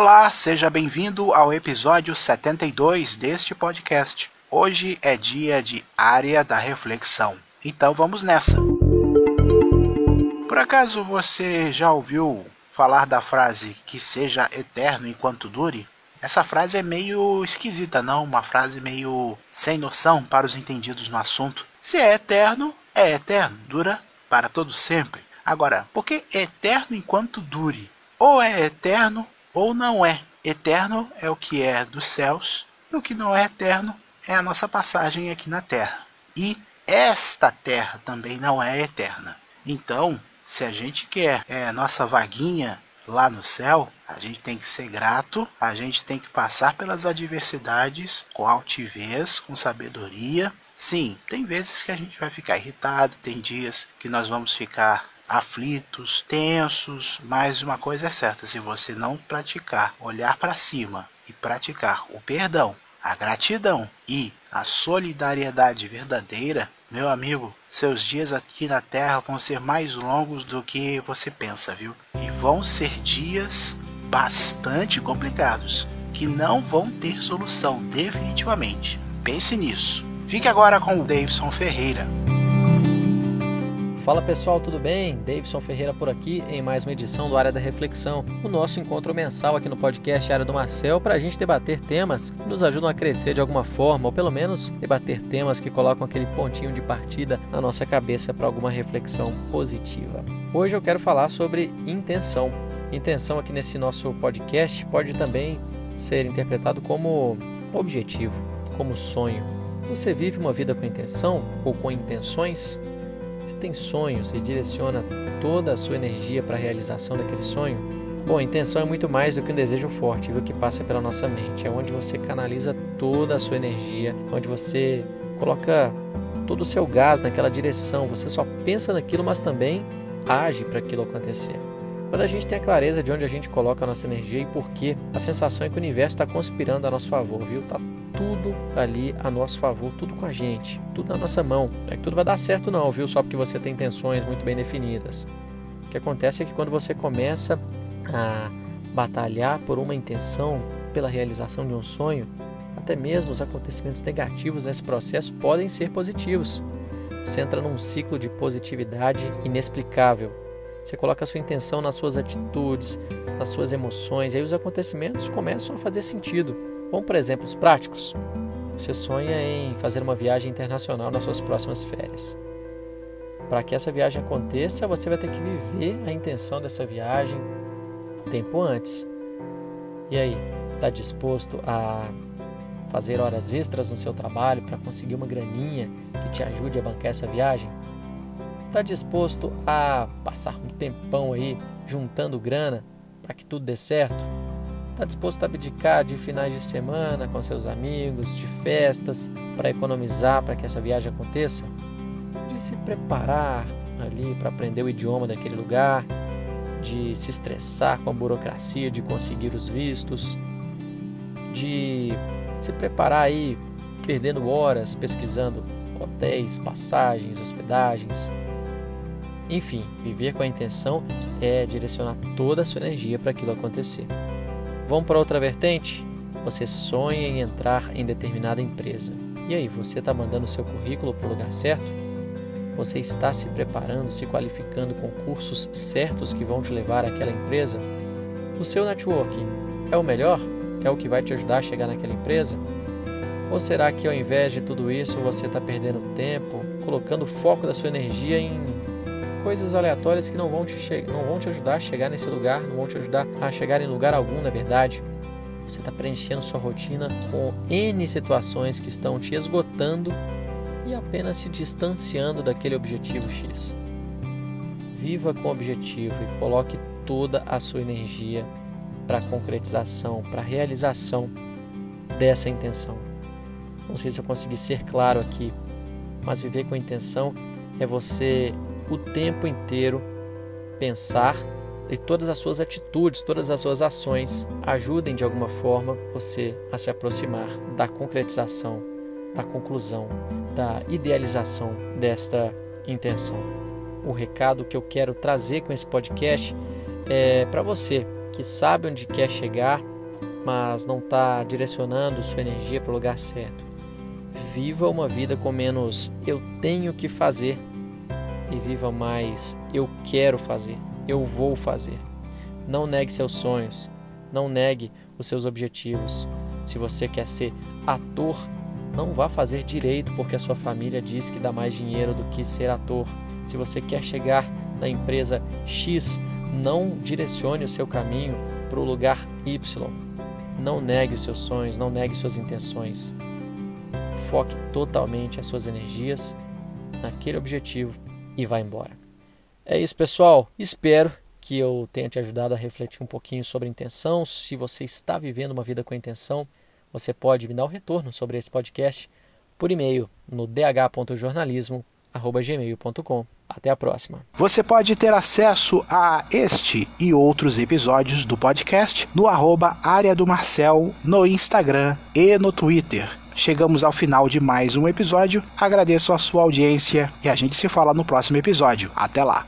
Olá, seja bem-vindo ao episódio 72 deste podcast. Hoje é dia de área da reflexão. Então vamos nessa. Por acaso você já ouviu falar da frase que seja eterno enquanto dure? Essa frase é meio esquisita, não? Uma frase meio sem noção para os entendidos no assunto. Se é eterno, é eterno, dura para todo sempre. Agora, por que eterno enquanto dure? Ou é eterno ou não é. Eterno é o que é dos céus, e o que não é eterno é a nossa passagem aqui na terra. E esta terra também não é eterna. Então, se a gente quer é, nossa vaguinha lá no céu, a gente tem que ser grato, a gente tem que passar pelas adversidades com altivez, com sabedoria. Sim, tem vezes que a gente vai ficar irritado, tem dias que nós vamos ficar aflitos, tensos, mas uma coisa é certa: se você não praticar, olhar para cima e praticar o perdão, a gratidão e a solidariedade verdadeira, meu amigo, seus dias aqui na Terra vão ser mais longos do que você pensa, viu? E vão ser dias bastante complicados, que não vão ter solução definitivamente. Pense nisso. Fique agora com o Davidson Ferreira. Fala pessoal, tudo bem? Davidson Ferreira por aqui em mais uma edição do Área da Reflexão, o nosso encontro mensal aqui no podcast Área do Marcel para a gente debater temas que nos ajudam a crescer de alguma forma, ou pelo menos debater temas que colocam aquele pontinho de partida na nossa cabeça para alguma reflexão positiva. Hoje eu quero falar sobre intenção. Intenção aqui nesse nosso podcast pode também ser interpretado como objetivo, como sonho. Você vive uma vida com intenção ou com intenções? Você tem sonhos e direciona toda a sua energia para a realização daquele sonho? Bom, a intenção é muito mais do que um desejo forte, viu, que passa pela nossa mente. É onde você canaliza toda a sua energia, onde você coloca todo o seu gás naquela direção. Você só pensa naquilo, mas também age para aquilo acontecer. Quando a gente tem a clareza de onde a gente coloca a nossa energia e por quê, a sensação é que o universo está conspirando a nosso favor, viu? Tá tudo ali a nosso favor, tudo com a gente, tudo na nossa mão. Não é que tudo vai dar certo não, viu? Só porque você tem intenções muito bem definidas. O que acontece é que quando você começa a batalhar por uma intenção, pela realização de um sonho, até mesmo os acontecimentos negativos nesse processo podem ser positivos. Você entra num ciclo de positividade inexplicável você coloca a sua intenção nas suas atitudes, nas suas emoções, e aí os acontecimentos começam a fazer sentido. Vamos para exemplos práticos. Você sonha em fazer uma viagem internacional nas suas próximas férias. Para que essa viagem aconteça, você vai ter que viver a intenção dessa viagem tempo antes. E aí, está disposto a fazer horas extras no seu trabalho para conseguir uma graninha que te ajude a bancar essa viagem? Está disposto a passar um tempão aí juntando grana para que tudo dê certo? Está disposto a abdicar de finais de semana com seus amigos, de festas, para economizar para que essa viagem aconteça? De se preparar ali para aprender o idioma daquele lugar, de se estressar com a burocracia de conseguir os vistos, de se preparar aí perdendo horas pesquisando hotéis, passagens, hospedagens, enfim, viver com a intenção é direcionar toda a sua energia para aquilo acontecer. Vamos para outra vertente? Você sonha em entrar em determinada empresa. E aí, você está mandando seu currículo para o lugar certo? Você está se preparando, se qualificando com cursos certos que vão te levar àquela empresa? O seu networking é o melhor? É o que vai te ajudar a chegar naquela empresa? Ou será que ao invés de tudo isso você está perdendo tempo, colocando o foco da sua energia em coisas aleatórias que não vão, te não vão te ajudar a chegar nesse lugar, não vão te ajudar a chegar em lugar algum, na verdade. Você está preenchendo sua rotina com N situações que estão te esgotando e apenas te distanciando daquele objetivo X. Viva com objetivo e coloque toda a sua energia para a concretização, para a realização dessa intenção. Não sei se eu consegui ser claro aqui, mas viver com intenção é você o tempo inteiro pensar e todas as suas atitudes, todas as suas ações ajudem de alguma forma você a se aproximar da concretização, da conclusão, da idealização desta intenção. O recado que eu quero trazer com esse podcast é para você que sabe onde quer chegar, mas não está direcionando sua energia para o lugar certo. Viva uma vida com menos eu tenho que fazer e viva mais eu quero fazer, eu vou fazer. Não negue seus sonhos, não negue os seus objetivos. Se você quer ser ator, não vá fazer direito porque a sua família diz que dá mais dinheiro do que ser ator. Se você quer chegar na empresa X, não direcione o seu caminho para o lugar Y. Não negue os seus sonhos, não negue suas intenções. Foque totalmente as suas energias naquele objetivo e vá embora. É isso, pessoal. Espero que eu tenha te ajudado a refletir um pouquinho sobre intenção. Se você está vivendo uma vida com intenção, você pode me dar um retorno sobre esse podcast por e-mail no dh.jornalismo.gmail.com. Até a próxima. Você pode ter acesso a este e outros episódios do podcast no arroba área do Marcel no Instagram e no Twitter. Chegamos ao final de mais um episódio. Agradeço a sua audiência e a gente se fala no próximo episódio. Até lá!